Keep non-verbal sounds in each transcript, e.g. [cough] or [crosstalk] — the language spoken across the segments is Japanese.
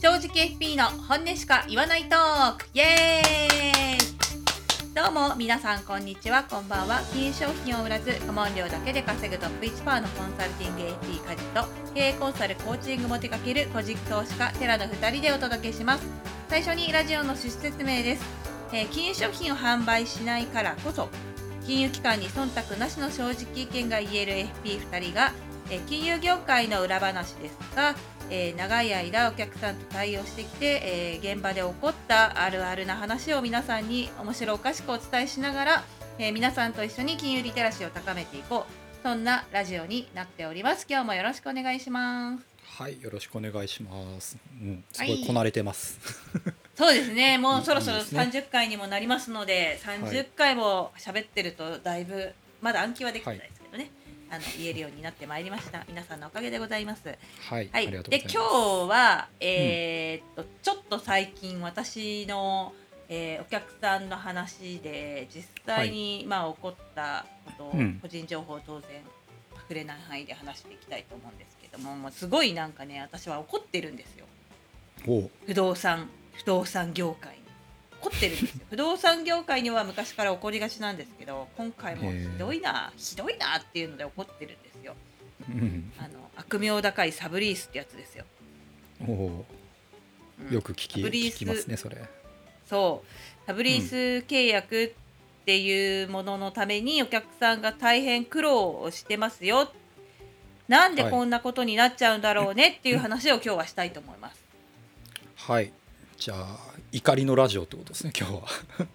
正直 FP の本音しか言わないトーク。イエーイ。どうも皆さんこんにちは。こんばんは。金融商品を売らず顧問料だけで稼ぐトップ1%のコンサルティング AP 家事と経営コンサルコーチングも手掛ける個人投資家テラの2人でお届けします。最初にラジオの趣旨説明です、えー金融商品を販売しないからこそ金融機関に忖度なしの正直意見が言える FP2 人が、えー金融業界の裏話ですが、えー長い間お客さんと対応してきて、えー現場で起こったあるあるな話を皆さんに面白おかしくお伝えしながら、えー皆さんと一緒に金融リテラシーを高めていこう。そんなラジオになっております。今日もよろしくお願いします。はい、よろしくお願いします。うん、すはい。ごいこなれてます。[laughs] そうですね。もうそろそろいいですね。30回にもなりますので30回も喋ってるとだいぶまだ暗記はできてないですあの言えるようになってまいりました。皆さんのおかげでございます。はい、はい、ありがとうで今ございます。日は、えーっとちょっと最近私の、えーお客さんの話で実際に、まあ、起こったことを、うん。個人情報を当然触れない範囲で話していきたいと思うんですけども、もうすごいなんかね私は怒ってるんですよ。不動産不動産業界に怒ってるんですよ。[laughs] 不動産業界には昔から起こりがちなんですけど今回もひどいなひどいなっていうので怒ってるんですよ。うん、あの悪名高いサブリースってやつですよ。おお。うん。う、よく聞き聞きますね、それ。そう。サブリース契約っていうもののためにお客さんが大変苦労をしてますよ。なんではい。こんなことになっちゃうんだろうねっていう話を今日はしたいと思います。はい、じゃあ怒りのラジオってことですね、今日は。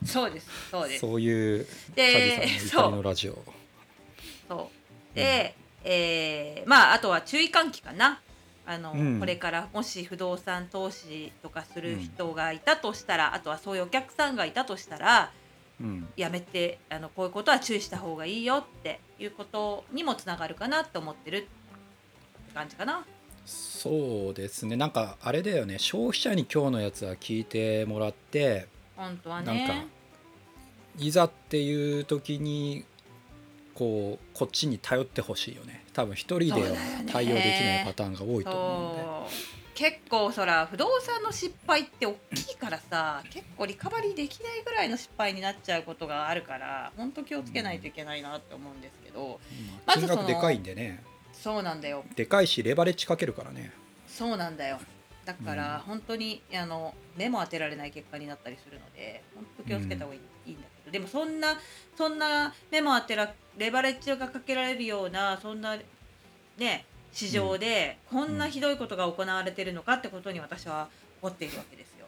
そうですそうです。そういうで怒りのラジオ。そう。で、えーまああとは注意喚起かな。あの、うん。これからもし不動産投資とかする人がいたとしたら、あとはそういうお客さんがいたとしたらうん、やめてあのこういうことは注意した方がいいよっていうことにもつながるかなって思ってるって感じかな。そうですね、なんかあれだよね、消費者に今日のやつは聞いてもらって、本当はなんかね。いざっていう時に。こうこっちに頼ってほしいよね。多分一人では対応できないパターンが多いと思うんで。結構そら不動産の失敗って大きいからさ結構リカバリーできないぐらいの失敗になっちゃうことがあるから本当気をつけないといけないなって思うんですけど、まずその金額でかいんでねそうなんだよ。でかいしレバレッジかけるからね。そうなんだよ。だからうん。本当にあの目も当てられない結果になったりするので本当気をつけた方がいい,、ん、だけど。でもそんなそんな目も当てらレバレッジがかけられるようなそんなね市場でこんなひどいことが行われてるのかってことに私は思っているわけですよ。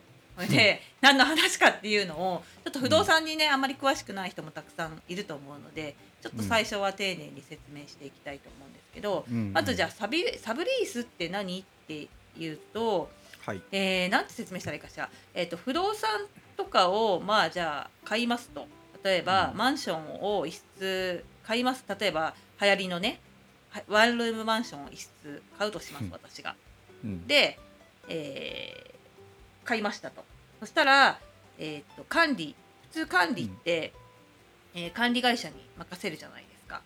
で何の話かっていうのをちょっと不動産にねあんまり詳しくない人もたくさんいると思うのでちょっと最初は丁寧に説明していきたいと思うんですけど、うんまずじゃあサビサブリースって何っていうと、はい。えーなんて説明したらいいかしら、えー、と不動産とかをまあじゃあ買いますと。例えば、うん。マンションを一室買います。例えば流行りのねはワンルームマンションを一室買うとしますうん。私が。うん。で、えー買いましたと。そしたら、えー、と管理普通管理って、えー管理会社に任せるじゃないですか。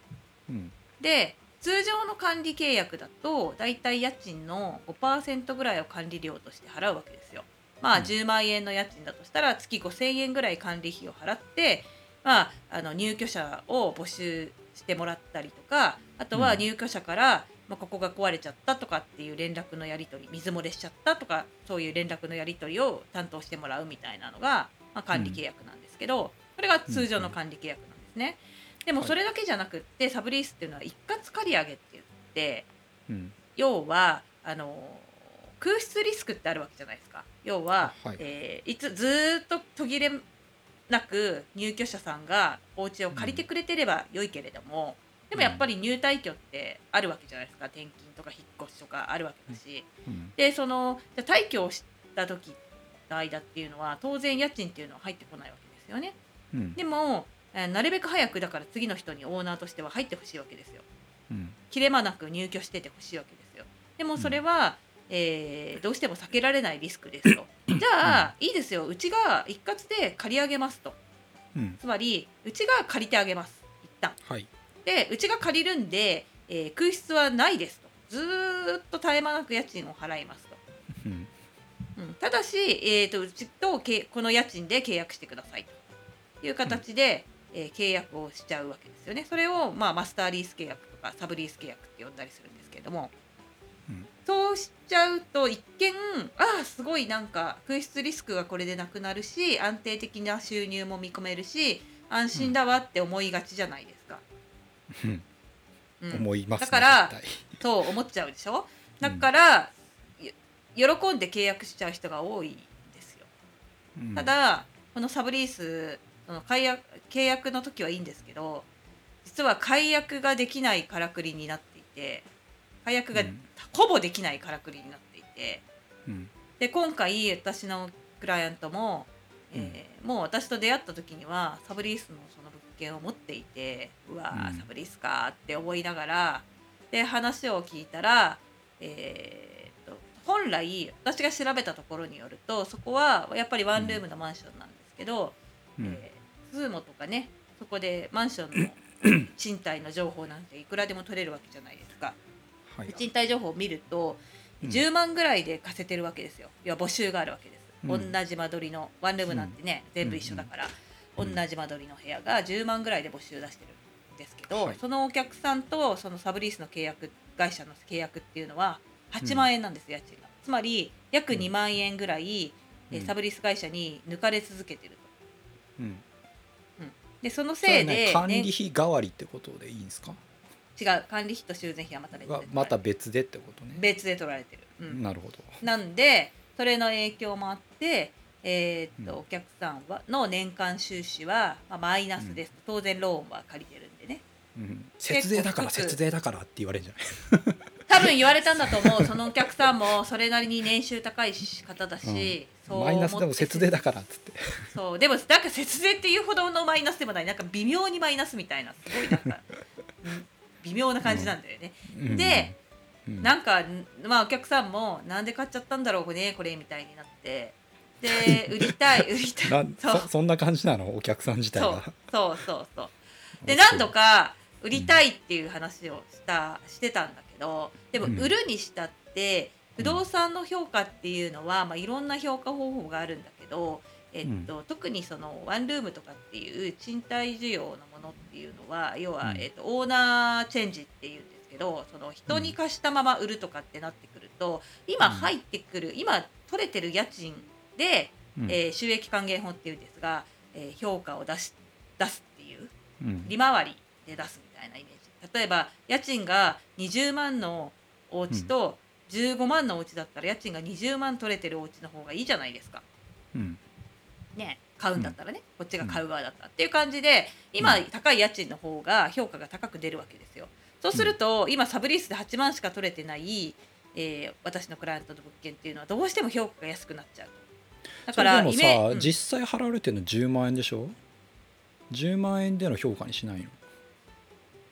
うん。で通常の管理契約だとだいたい家賃の5%ぐらいを管理料として払うわけですよ。まあうん10万円の家賃だとしたら月5,000円ぐらい管理費を払って、まあ、あの入居者を募集してもらったりとかあとはうん入居者から、まあ、ここが壊れちゃったとかっていう連絡のやり取り水漏れしちゃったとかそういう連絡のやり取りを担当してもらうみたいなのが、まあ、管理契約なんですけど、それが通常の管理契約なんですね。でもはい。それだけじゃなくってサブリースっていうのは一括借り上げって言ってうん。要はあの空室リスクってあるわけじゃないですか。要は、はい。えーいつずーっと途切れなく入居者さんがお家を借りてくれてれば良いけれども、でもやっぱり入退去ってあるわけじゃないですか。転勤とか引っ越しとかあるわけだし、うん。でそのじゃあ退去をした時の間っていうのは当然家賃っていうのは入ってこないわけですよね。うん。でもえーなるべく早くだから次の人にオーナーとしては入ってほしいわけですよ。うん切れ間なく入居しててほしいわけですよ。でもそれは、えーどうしても避けられないリスクですと。[laughs] じゃあ、いいですようちが一括で借り上げますと。うんつまりうちが借りてあげます一旦。はいでうちが借りるんで、えー空室はないですと。ずーっと絶え間なく家賃を払いますと。うんうん、ただし、えー、とうちとけこの家賃で契約してくださいという形で、えー契約をしちゃうわけですよね。それを、まあ、マスターリース契約とかサブリース契約って呼んだりするんですけれども、うん。そうしちゃうと一見ああすごいなんか紛失リスクがこれでなくなるし安定的な収入も見込めるし安心だわって思いがちじゃないですか。うん。うん。思いますねだからそう思っちゃうでしょ？だから、よ喜んで契約しちゃう人が多いんですよ。うん。ただこのサブリースその解約契約の時はいいんですけど実は解約ができないからくりになっていて解約がうん。ほぼできないからくりになっていてうん。で今回私のクライアントも、えーもう私と出会った時にはサブリースのその物件を持っていてうわー、うん。サブリースかって思いながらで話を聞いたら、えーっと本来私が調べたところによるとそこはやっぱりワンルームのマンションなんですけど、うん。えーズーモとかねそこでマンションの [clears throat] 賃貸の情報なんていくらでも取れるわけじゃないですか。はい。賃貸情報を見るとうん。10万ぐらいで貸せてるわけですよ。要は募集があるわけです。うん。同じ間取りのワンルームなんてね、全部一緒だから、うん。同じ間取りの部屋が10万ぐらいで募集出してるんですけど、はい。そのお客さんとそのサブリースの契約会社の契約っていうのは8万円なんです、家賃が。つまり約2万円ぐらい、えうん。サブリース会社に抜かれ続けてると。うんでそのせいで、ね管理ね費代わりってことでいいんですか？違う管理費と修繕費はまた別で。はまた別でってことね。別で取られてる。うん。なるほど。なんでそれの影響もあって、えーっとうん。お客さんはの年間収支は、まあ、マイナスです、当然ローンは借りてるんでね。うん。節税だから節税だからって言われるんじゃない？多分言われたんだと思う。そのお客さんもそれなりに年収高い方だし、マイナスでも節税だからっつって。そうでもなんか節税っていうほどのマイナスでもない。なんか微妙にマイナスみたいな。すごいなんか、う [laughs] ん微妙な感じなんだよね。うん。で、うん。なんか、まあ、お客さんもなんで買っちゃったんだろうねこれみたいになって。で売りたい売りたい。そう。そそんな感じなの？お客さん自体そう。がそうそう。そう。で何度か売りたいっていう話をしたしてたんだけどでもうん。売るにしたって不動産の評価っていうのは、まあ、いろんな評価方法があるんだけど、えっと特にそのワンルームとかっていう賃貸需要のものっていうのは要は、うん。えっとオーナーチェンジっていうんですけどその人に貸したまま売るとかってなってくると今うん。入ってくる今取れてる家賃でうん。えー収益還元法っていうんですが、えー評価を出し出すっていううん。利回りで出すみたいなイメージ。例えば家賃が20万のお家と15万のお家だったら家賃が20万取れてるお家の方がいいじゃないですか。うん。ね買うんだったらね、こっちが買う側だったらっていう感じで今うん。高い家賃の方が評価が高く出るわけですよ。そうすると、今サブリースで8万しか取れてない、えー私のクライアントの物件っていうのはどうしても評価が安くなっちゃう。だからイメさ、うん。実際払われてるの10万円でしょ？10万円での評価にしないの？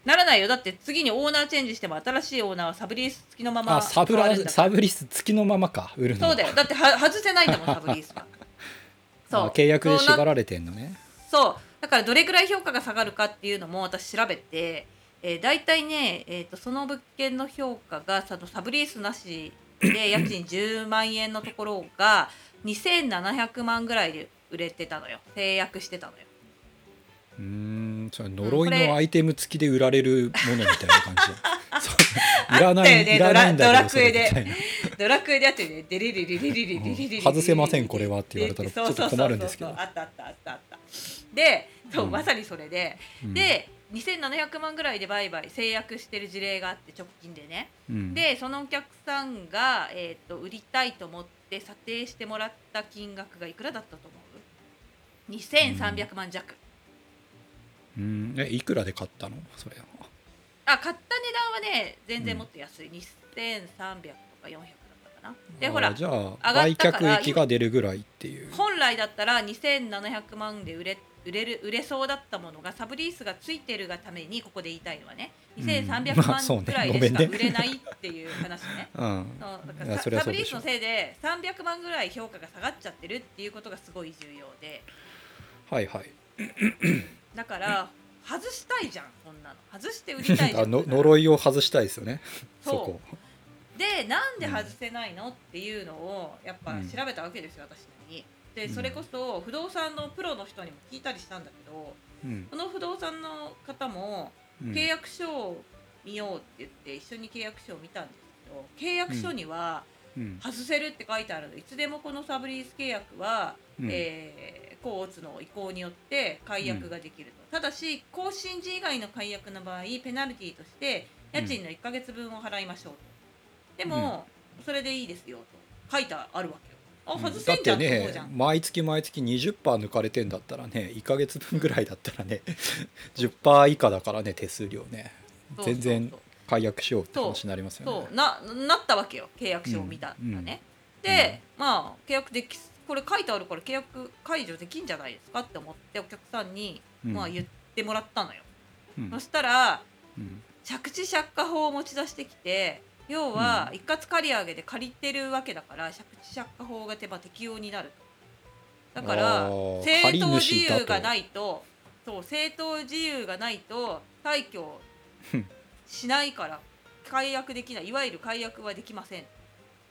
ならないよ。だって次にオーナーチェンジしても新しいオーナーはサブリース付きのままあサブラサブリス付きのままか売るのはそうだよ。だっては外せないんだもんサブリースは。[laughs] そう。あ契約で縛られてんのね。そうだからどれぐらい評価が下がるかっていうのも私調べて、えー、大体ね、えー、とその物件の評価がそのサブリースなしで家賃10万円のところが2700万ぐらいで売れてたのよ。制約してたのよ。うそれん呪いのアイテム付きで売られるものみたいな感じ。[laughs] いらないいらないんだドラけドラクエで。ドラクエでやってるね。デリリリリリリリリ外せませんこれはって言われたらちょっと困るんですけどあったあったあったあったでそう、うんまさにそれで、うんで2700万ぐらいで売買制約してる事例があって直近でね、うんでそのお客さんが、えー、と売りたいと思って査定してもらった金額がいくらだったと思う2300万弱、うん。えいくらで買ったの？それは。あ買った値段はね全然もっと安い、2300とか400だったかな。でほらあじゃあ上がっ売たから却益が出るぐらいっていう。本来だったら2700万で売れ売れる売れそうだったものがサブリースがついてるがためにここで言いたいのはねうん。2300まあそうね。万ぐらいでしか売れないっていう話ね。[laughs] うん。そうだいやからそれはそうでしょ。サブリースのせいで300万ぐらい評価が下がっちゃってるっていうことがすごい重要で。はいはいだから外したいじゃんこんなの。外して売りたいじゃ [laughs] あんの呪いを外したいですよね。そこ。でなんで外せないのっていうのをやっぱうん。調べたわけですよ、私なりに。でうん。それこそ不動産のプロの人にも聞いたりしたんだけどうん。その不動産の方もうん。契約書を見ようって言って一緒に契約書を見たんですけど契約書にはうん。外せるって書いてあるの。でいつでもこのサブリース契約は、うん。えー、コーツの意向によって解約ができると、ただし更新時以外の解約の場合ペナルティとして家賃の1ヶ月分を払いましょうと、でも、それでいいですよと。書いてあるわけよ。あうん。外せんじゃんだってと思うじゃん、ね毎月毎月20%抜かれてんだったらね1ヶ月分ぐらいだったらね [laughs] 10%以下だからね手数料ね。全然解約しようって話になりますよね。そう。ななったわけよ。契約書を見たらね、で、まあ契約できこれ書いてあるから契約解除できんじゃないですかって思ってお客さんに、うん。まあ、言ってもらったのよ、うん。そしたらうん。借地借家法を持ち出してきて要は一括借り上げで借りてるわけだから借地借家法が手ば適用になるだから正当自由がないとそう正当自由がないと退去しないから解約できない。いわゆる解約はできません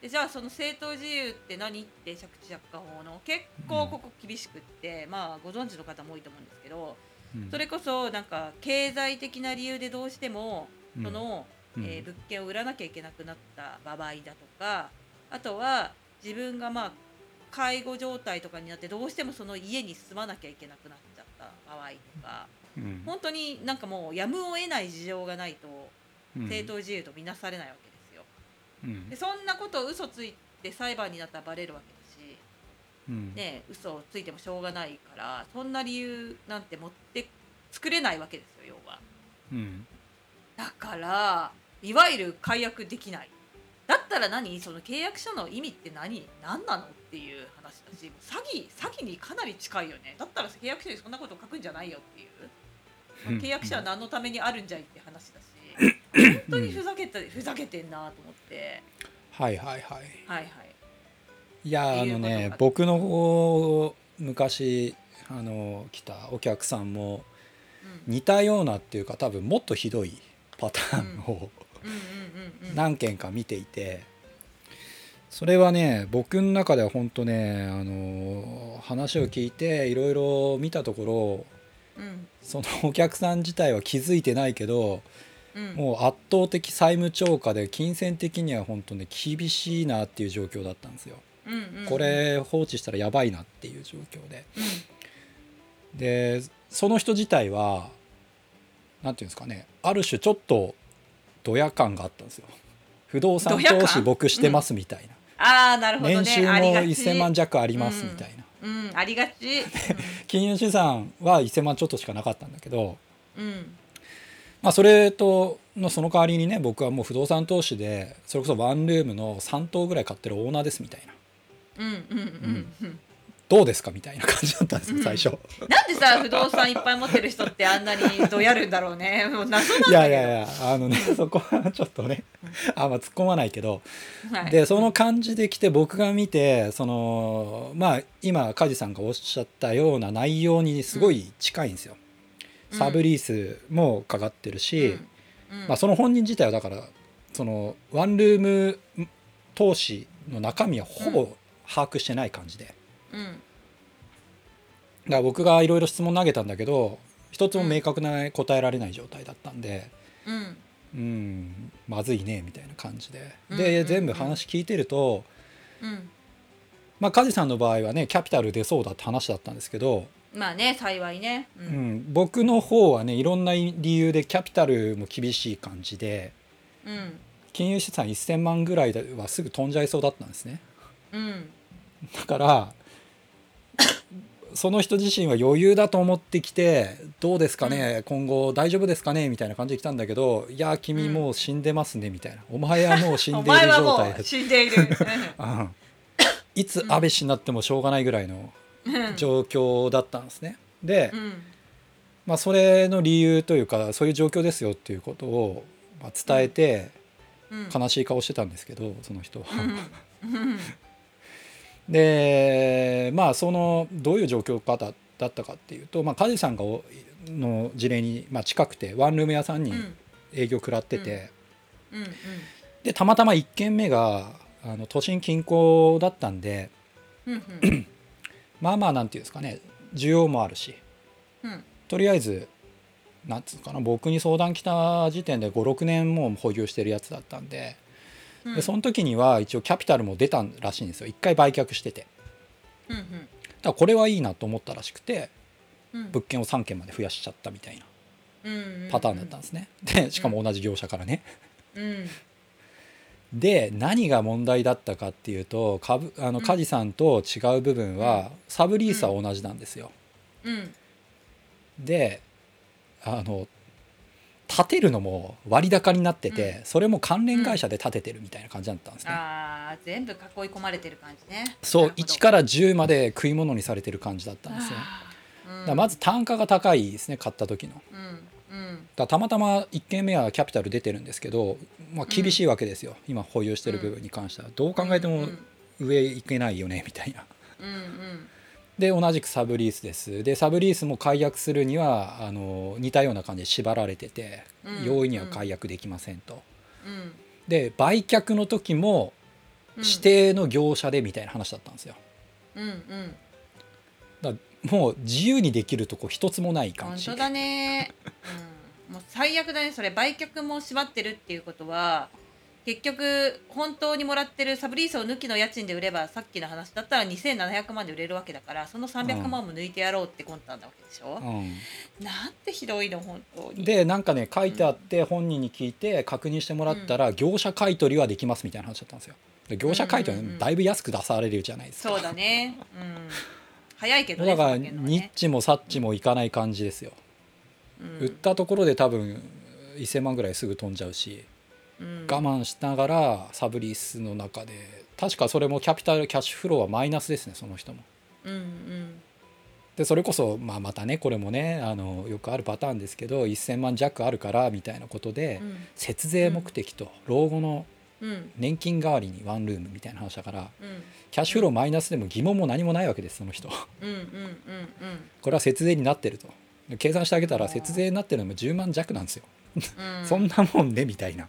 でじゃあその正当自由って何って借地借家法の？結構ここ厳しくって、まあご存知の方も多いと思うんですけどうん。それこそなんか経済的な理由でどうしてもうん。その、うん。えー物件を売らなきゃいけなくなった場合だとかあとは自分がまあ介護状態とかになってどうしてもその家に住まなきゃいけなくなっちゃった場合とかうん。本当になんかもうやむを得ない事情がないとうん。正当自由とみなされないわけ。うん。でそんなことを嘘ついて裁判になったらバレるわけだし、うん。ね、嘘をついてもしょうがないからそんな理由なんて持って作れないわけですよ要は。うん。だからいわゆる解約できない。だったら何？その契約書の意味って何？何なのっていう話だし詐欺詐欺にかなり近いよね。だったら契約書にそんなこと書くんじゃないよっていう、うん。契約書は何のためにあるんじゃいって話だし本当にふざけてふざけてんなと思って。はいはいはい。はいはい。いやあのね僕の方昔あの来たお客さんもうん。似たようなっていうか多分もっとひどいパターンを何件か見ていてそれはね僕の中では本当ねあの話を聞いていろいろ見たところうん。そのお客さん自体は気づいてないけどうんもう圧倒的債務超過で金銭的には本当ね厳しいなっていう状況だったんですよ。うんうんうん。これ放置したらやばいなっていう状況で。うん。でその人自体はなんていうんですかねある種ちょっとドヤ感があったんですよ。不動産投資僕してますみたいな、ああなるほどね。年収もありがち。1000万弱ありますみたいな、うん。ありがち。[laughs] 金融資産は1000万ちょっとしかなかったんだけどうんうんまあそれとのその代わりにね僕はもう不動産投資でそれこそワンルームの3棟ぐらい買ってるオーナーですみたいな。うんうんうんうんどうですかみたいな感じだったんですようん。最初。なんでさ不動産いっぱい持ってる人ってあんなにどやるんだろうね。もう謎なんいやだけど。いやいやあのねそこはちょっとねあんま突っ込まないけど。はい。でその感じで来て僕が見てそのまあ今梶さんがおっしゃったような内容にすごい近いんですよ。うんサブリースもかかってるし、まあ、その本人自体はだからそのワンルーム投資の中身はほぼ把握してない感じで。うん。だから僕がいろいろ質問投げたんだけど一つも明確な答えられない状態だったんで。うん。うんまずいねみたいな感じで。で、うん。全部話聞いてるとうん。まあ梶さんの場合はねキャピタル出そうだって話だったんですけど、まあね幸いね。ううん。ん僕の方はねいろんな理由でキャピタルも厳しい感じでうん。金融資産1,000万ぐらいはすぐ飛んじゃいそうだったんですね。うん。だからその人自身は余裕だと思ってきてどうですかね、今後大丈夫ですかねみたいな感じで来たんだけどいや君もう死んでますねみたいな。お前はもう死んおでいる状態死んでいる。うん。[laughs] いつ安倍氏になってもしょうがないぐらいのうん状況だったんですね。で、うん。まあ、それの理由というかそういう状況ですよっていうことをまあ伝えてうん。悲しい顔してたんですけどその人は。[laughs] でまあそのどういう状況かだだったかっていうと、まあ、梶さんがおの事例に、まあ、近くてワンルーム屋さんにうん。営業食らってて、ででたまたま1軒目があの都心近郊だったんでまあまあなんていうんですかね需要もあるし。うん。とりあえずなんつうのかな僕に相談来た時点で56年もう保有してるやつだったんで。うん。でその時には一応キャピタルも出たらしいんですよ。一回売却してて。うんだからこれはいいなと思ったらしくてうん。うん物件を3件まで増やしちゃったみたいなうんうん。パターンだったんですね。でしかも同じ業者からね。うんで何が問題だったかっていうと株あのうん。梶さんと違う部分はサブリースは同じなんですよ。うん。であの建てるのも割高になってて、それも関連会社で建ててるみたいな感じだったんですね、ああ全部囲い込まれてる感じね。そうなるほど。1から10まで食い物にされてる感じだったんですよ。だまず単価が高いですね買った時の。うんうん。らたまたま1軒目はキャピタル出てるんですけど、まあ、厳しいわけですよ、今保有してる部分に関しては。どう考えてもうん。上行けないよねみたいな。うんうん。で同じくサブリースです。でサブリースも解約するにはあの似たような感じで縛られてて、うん。容易には解約できませんと。うん。で売却の時もうん。指定の業者でみたいな話だったんですよ。うんうん。だもう自由にできるとこ一つもない感じ。本当だね、うん、もう最悪だねそれ売却も縛ってるっていうことは結局本当にもらってるサブリースを抜きの家賃で売ればさっきの話だったら2700万で売れるわけだからその300万も抜いてやろうって魂胆なわけでしょ、うなんてひどいの本当ん、に。でなんかね書いてあって本人に聞いて確認してもらったら業者買い取りはできますみたいな話だったんですよ。で業者買い取だいぶ安く出されるじゃないですか。そうだね。うん早いけどねだからニッチもサッチもいかない感じですよ。うん売ったところで多分1000万ぐらいすぐ飛んじゃうし。うん我慢しながらサブリースの中で確かそれもキャピタルキャッシュフローはマイナスですねその人も。うんうんでそれこそ、まあ、またねこれもねあのよくあるパターンですけど1,000万弱あるからみたいなことで、うん節税目的と老後のうん年金代わりにワンルームみたいな話だからうん。キャッシュフローマイナスでも疑問も何もないわけですその人。これは節税になってると。で計算してあげたら節税になってるのも10万弱なんですよ、うん。[laughs] そんなもんねみたいな。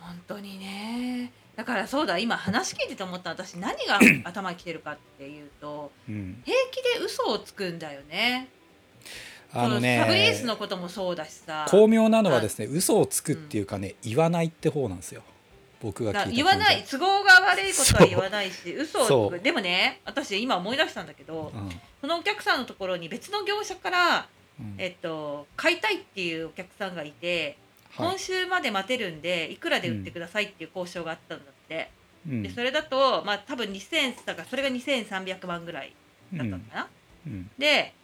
本当にね。だからそうだ今話聞いてて思った私何が [coughs] 頭にきてるかっていうとうん。平気で嘘をつくんだよね。あのそサブリースねのこともそうだしさ。巧妙なのはですね嘘をつくっていうかね言わないって方なんですよ僕が聞いただ言わない都合が悪いことは言わないし嘘をでもね私今思い出したんだけどそのお客さんのところに別の業者から、うん。うんえっと、買いたいっていうお客さんがいて、はい。今週まで待てるんでいくらで売ってくださいっていう交渉があったんだって、うん。でそれだとまあ多分2000だからそれが2300万ぐらいだったのかな、うん。で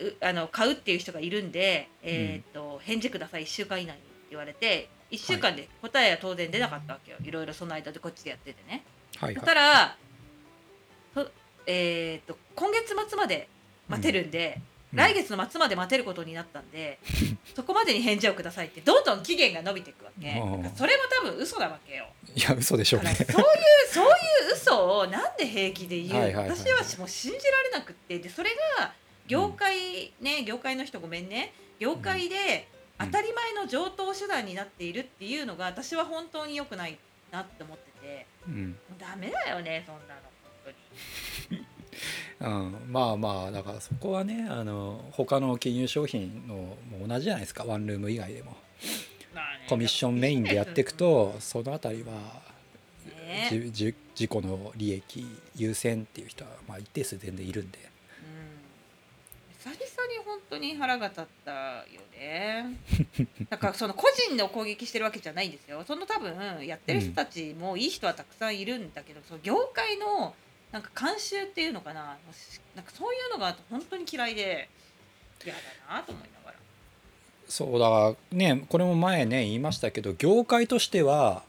うあの買うっていう人がいるんで、えーと返事ください1週間以内に言われて1週間で答えは当然出なかったわけよ、い、ろいろその間でこっちでやっててね。そしはい。はいたら、そえー、と今月末まで待てるんで、うん。来月の末まで待てることになったんで、そこまでに返事をくださいってどんどん期限が伸びていくわけ、それも多分嘘なわけよ。いや嘘でしょうね。そういうそういう嘘をなんで平気で言う、はいはいはい私はもう信じられなくって。でそれが業界、ね業界の人ごめんね。業界でうん当たり前の上等手段になっているっていうのが私は本当に良くないなって思ってて。うん。ダメだよねそんなの。本当に。[laughs] うん、まあまあだからそこはねあの他の金融商品のも同じじゃないですか。ワンルーム以外でも。コミッションメインでやっていくとそのあたりはね。自己の利益優先っていう人はまあ一定数全然いるんで。うん、久々に本当に腹が立ったよね。[laughs] だからその個人の攻撃してるわけじゃないんですよ。その多分やってる人たちもいい人はたくさんいるんだけど、その業界のなんか慣習っていうのかな。なんかそういうのが本当に嫌いで嫌だなと思いながら。そうだねこれも前ね言いましたけど業界としては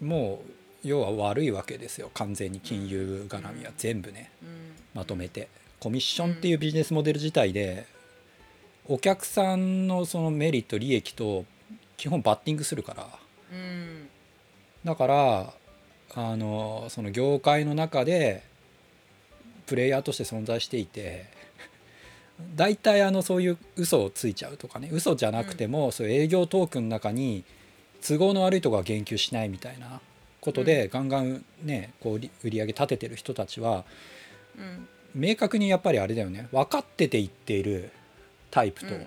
もう要は悪いわけですよ。完全に金融絡みは全部ねうん。まとめてコミッションっていうビジネスモデル自体でお客さんのそのメリット利益と基本バッティングするから。うん。だからあのその業界の中でプレイヤーとして存在していて [laughs] 大体あのそういう嘘をついちゃうとかね。嘘じゃなくても、そういう営業トークの中に都合の悪いとこは言及しないみたいなことで、ガンガンねこう売り売り上げ立ててる人たちはうん明確にやっぱりあれだよね。分かってて言っているタイプと、うん。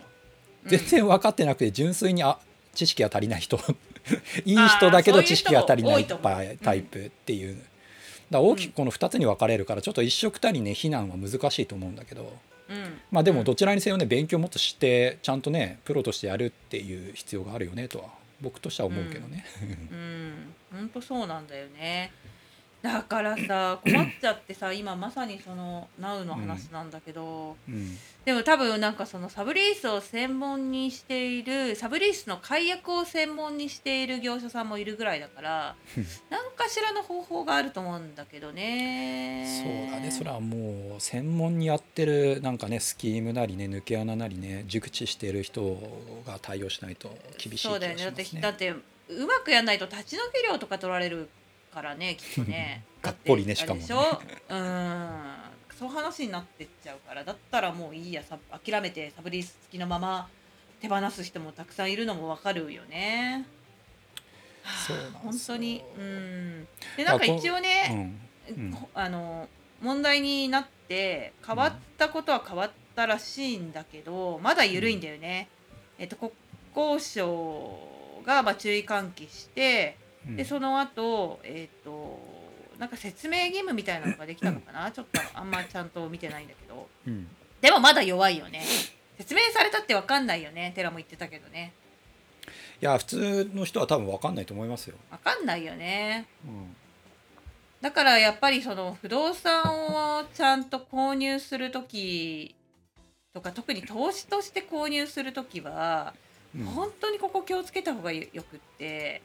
全然分かってなくて純粋にあ知識が足りない人。[laughs] いい人だけど知識が足りないタイプっていう、だ大きくこの2つに分かれるからちょっと一緒くたにね非難は難しいと思うんだけど。うん。まあでもどちらにせよね勉強もっとしてちゃんとねプロとしてやるっていう必要があるよねとは僕としては思うけどね。うん。本当そうなんだよねだからさ [clears throat] 困っちゃってさ今まさにその NOW の話なんだけど、うん。でも多分なんかそのサブリースを専門にしているサブリースの解約を専門にしている業者さんもいるぐらいだから何かしらの方法があると思うんだけどね。そうだね。それはもう専門にやってるなんかねスキームなりね抜け穴なりね熟知してる人が対応しないと厳しい気そうだがしますね。よね。だってだってうまくやんないと立ち退き料とか取られるからねきっとね。[laughs] がっぽりねしかもね。しょ？うん。そう話になってっちゃうからだったらもういいやさ諦めてサブリース付きのまま手放す人もたくさんいるのもわかるよね。はあそうなん本当に。うん。でなんか一応ね、うん。こあの問題になって変わったことは変わったらしいんだけど、まだ緩いんだよね。えっと国交省がまあ注意喚起して、うん。でその後えっとなんか説明義務みたいなのができたのかな、[laughs] ちょっとあんまちゃんと見てないんだけど。うん。でもまだ弱いよね。説明されたって分かんないよね？テラも言ってたけどね。いや普通の人は多分分かんないと思いますよ。分かんないよね。うん。だからやっぱりその不動産をちゃんと購入する時とか特に投資として購入する時は、うん。本当にここ気をつけた方がよくって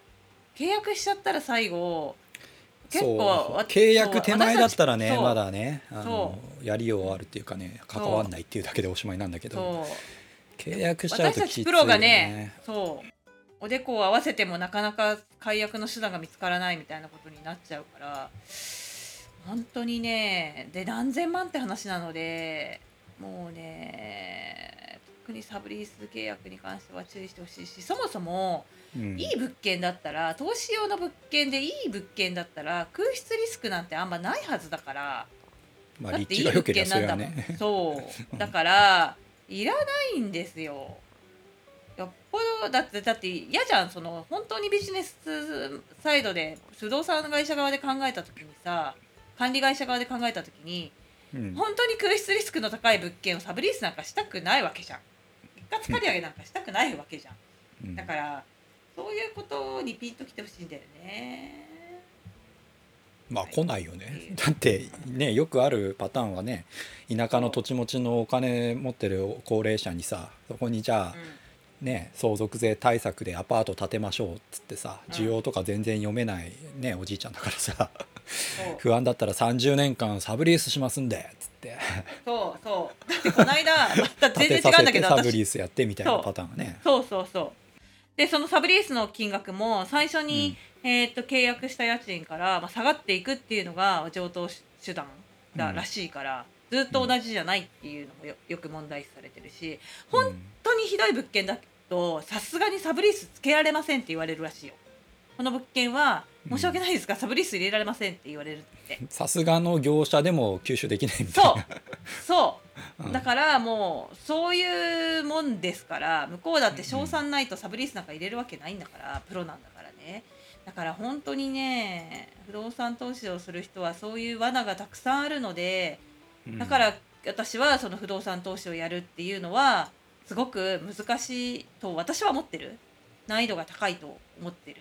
契約しちゃったら最後結構契約手前だったらねまだねあのそやりようあるっていうかね関わんないっていうだけでおしまいなんだけど。契約しちゃうときついよ私たちプロがねそう。おでこを合わせてもなかなか解約の手段が見つからないみたいなことになっちゃうから本当にねで何千万って話なのでもうね特にサブリース契約に関しては注意してほしいしそもそもうん。いい物件だったら投資用の物件でいい物件だったら空室リスクなんてあんまないはずだから。まあだっていい物件なんだね。もん。そう。[laughs] だからいらないんですよ。よっぽどだってだって嫌じゃん。その本当にビジネスサイドで不動産会社側で考えた時にさ管理会社側で考えた時にうん。本当に空室リスクの高い物件をサブリースなんかしたくないわけじゃん一括借り上げなんかしたくないわけじゃん。うん。だからそういうことにピンときてほしいんだよね。まあ来ないよね。だってねよくあるパターンはね田舎の土地持ちのお金持ってる高齢者にさそこにじゃあうね相続税対策でアパート建てましょうっつってさうん。需要とか全然読めないねおじいちゃんだからさ不安だったら30年間サブリースしますんでっつって。そうそう。だってこの間また [laughs] 全然違うんだけどサブリースやってみたいなパターンがね。そう。そうそうでそのサブリースの金額も最初に、えー、と契約した家賃から、まあ、下がっていくっていうのが上等手段だらしいから、ずっと同じじゃないっていうのもよよく問題視されてるし本うん当にひどい物件だとさすがにサブリースつけられませんって言われるらしいよ。この物件は申し訳ないですが、サブリース入れられませんって言われるって。さすがの業者でも吸収できないみたいそうな。そううんだからもうそういうもんですから向こうだって賞賛ないとサブリースなんか入れるわけないんだからプロなんだからねだから本当にね不動産投資をする人はそういう罠がたくさんあるのでうんだから私はその不動産投資をやるっていうのはすごく難しいと私は思ってる。難易度が高いと思ってる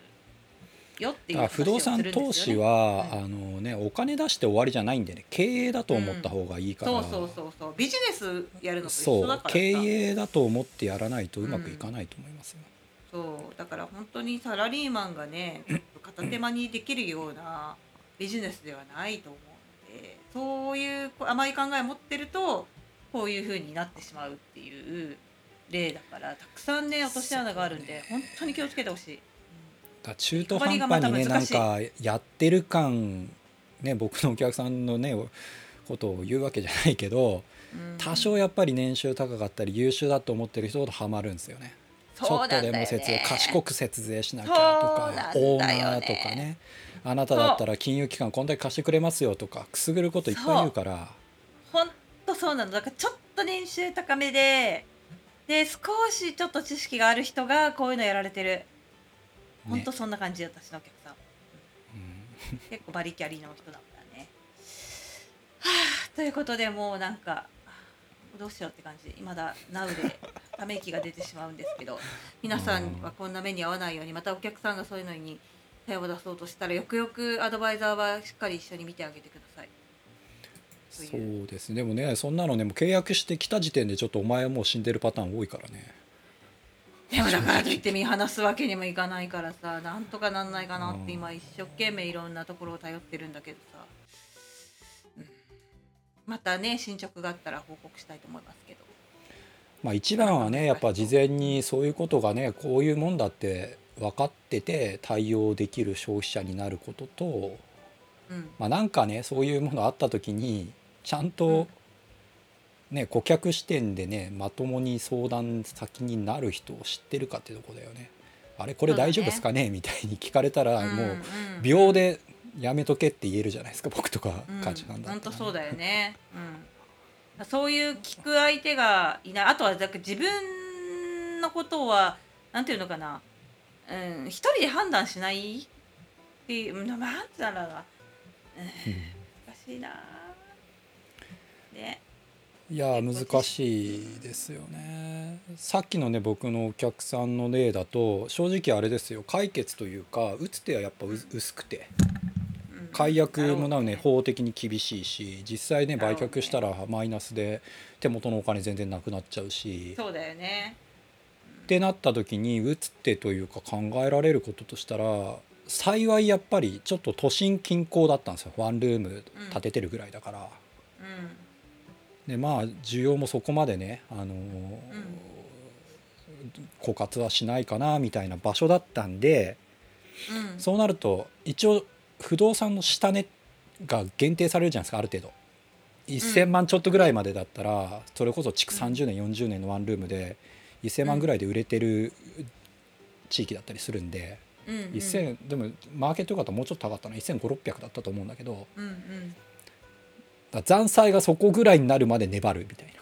よっていう話をあ不動産投資は、うん。あのねお金出して終わりじゃないんでね。経営だと思った方がいいから、そうそうそうそう。ビジネスやるのと一そう緒だからさ。経営だと思ってやらないとうまくいかないと思いますよ。そう。だから本当にサラリーマンがね片手間にできるようなビジネスではないと思うのでそういう甘い考えを持ってるとこういう風になってしまうっていう例だからたくさんね落とし穴があるんで、本当に気をつけてほしい。だ中途半端にねなんかやってる感ね僕のお客さんのねことを言うわけじゃないけどうん。多少やっぱり年収高かったり優秀だと思ってる人ほどハマるんですよね。ちょっとでも節税賢く節税しなきゃとかオーナーとかね。あなただったら金融機関こんだけ貸してくれますよとかくすぐることいっぱい言うから。ほんとそうなの。だからちょっと年収高めでで少しちょっと知識がある人がこういうのやられてる。ほんとそんな感じ私のお客さん。うん。結構バリキャリの人だったね。はあということでもうなんかどうしようって感じ。まだ NOW でため息が出てしまうんですけど皆さんはこんな目に遭わないようにまたお客さんがそういうのに手を出そうとしたらよくよくアドバイザーはしっかり一緒に見てあげてください。とそうですね。でもねそんなのねもう契約してきた時点でちょっとお前はもう死んでるパターン多いからね。でもだからといって見放すわけにもいかないからさなんとかなんないかなって今一生懸命いろんなところを頼ってるんだけどさ、うん。またね進捗があったら報告したいと思いますけど。まあ一番はねやっぱ事前にそういうことがねこういうもんだって分かってて対応できる消費者になることとうん。まあなんかねそういうものあった時にちゃんとね顧客視点でねまともに相談先になる人を知ってるかってとこだよね。あれこれ大丈夫ですかね？みたいに聞かれたらもううん。秒でやめとけって言えるじゃないですか僕とかうん。価値観だ本ったら当そうだよね、うん、そういう聞く相手がいない。あとはだ自分のことはなんていうのかな、うん、一人で判断しない？っていう。うんなんだろうな、うん、難しいなねいや難しいですよね。さっきのね僕のお客さんの例だと正直あれですよ。解決というか打つ手はやっぱう薄くて。うん。解約もなのねる法的に厳しいし実際ね売却したらマイナスで手元のお金全然なくなっちゃうし。そうだよね。ってなった時に打つ手というか考えられることとしたら幸いやっぱりちょっと都心近郊だったんですよ。ワンルーム建ててるぐらいだから。うんでまあ需要もそこまでね、あのー枯渇はしないかなみたいな場所だったんでうん。そうなると一応不動産の下値が限定されるじゃないですかある程度。1,000万ちょっとぐらいまでだったらそれこそ築30年40年のワンルームで1,000万ぐらいで売れてる地域だったりするんでうんうん。1,000でもマーケット方もうちょっと高かったの1,500600だったと思うんだけどうんうん。だから残債がそこぐらいになるまで粘るみたい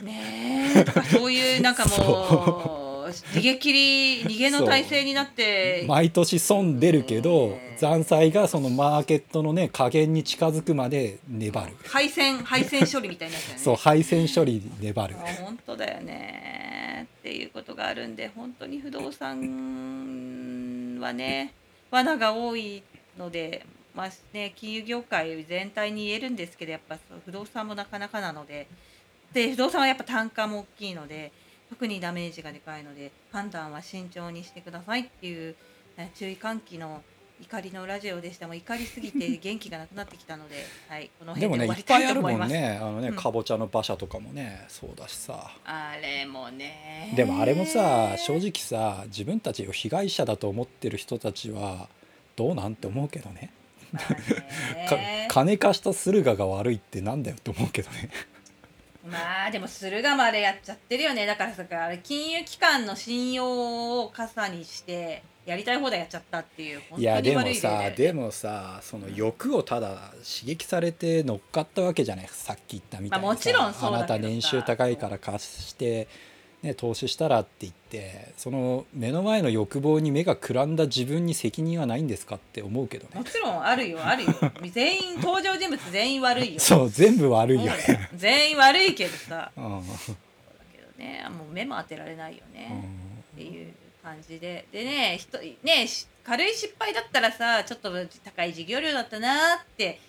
な。ねえ。そういうなんかもう逃げ切り逃げの体制になって毎年損出るけどね残債がそのマーケットのね加減に近づくまで粘る。配線配線処理みたいになね。そう配線処理に粘る。あ本当だよね。っていうことがあるんで本当に不動産はね罠が多いのでまあね金融業界全体に言えるんですけどやっぱ不動産もなかなかなのでで不動産はやっぱ単価も大きいので特にダメージがでかいので判断は慎重にしてくださいっていうね注意喚起の怒りのラジオでした。もう怒りすぎて [laughs] 元気がなくなってきたので、はい、このでも辺で終わりたいねいっぱいあると思います。もんねあのねうん。かぼちゃの馬車とかもねそうだしさ。あれもね。でもあれもさ正直さ自分たちを被害者だと思ってる人たちはどうなんて思うけどね [laughs] 金貸した駿河が悪いってなんだよって思うけどね。[laughs] まあでも駿河までやっちゃってるよね。だからさ金融機関の信用を傘にしてやりたい放題やっちゃったっていう本当にいやでもさでもさその欲をただ刺激されて乗っかったわけじゃない。さっき言ったみたいにさ、まあもちろんそうあなた年収高いから貸して、ね、投資したらって言ってその目の前の欲望に目がくらんだ自分に責任はないんですかって思うけどね。もちろんあるよあるよ。全員登場人物全員悪いよ。[laughs] そう全部悪いよそうだよ全員悪いけどさ。[laughs] うん。だけどねもう目も当てられないよね、っていう感じで。でねひとねし軽い失敗だったらさちょっと高い授業料だったなって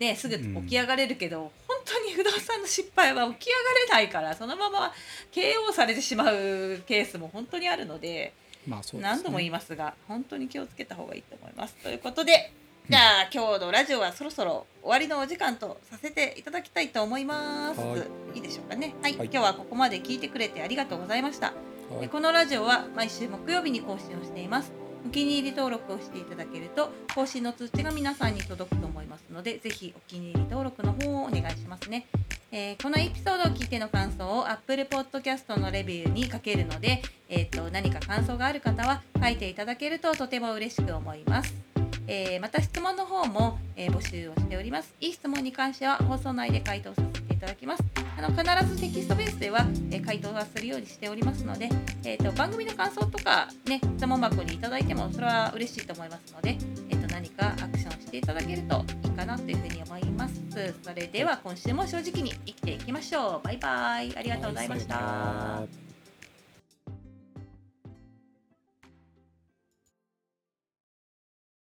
ねすぐ起き上がれるけど、本当に不動産の失敗は起き上がれないからそのまま KO されてしまうケースも本当にあるのでまあそうですね何度も言いますが本当に気をつけた方がいいと思います。ということでじゃあ今日のラジオはそろそろ終わりのお時間とさせていただきたいと思います。はいいいでしょうかね。はい、はい今日はここまで聞いてくれてありがとうございました。はいでこのラジオは毎週木曜日に更新をしています。お気に入り登録をしていただけると更新の通知が皆さんに届くと思いますのでぜひお気に入り登録の方をお願いしますね。えーこのエピソードを聞いての感想を Apple Podcast のレビューに書けるので、えー、と何か感想がある方は書いていただけるととても嬉しく思います。えーまた質問の方も、え募集をしております。いい質問に関しては放送内で回答させただきます。あの必ずテキストベースでは、えー回答はするようにしておりますので、えー、と番組の感想とか、ね、質問箱にいただいてもそれは嬉しいと思いますので、えー、と何かアクションしていただけるといいかなというふうに思います。それでは今週も正直に生きていきましょう。バイバイ。ありがとうございました。はい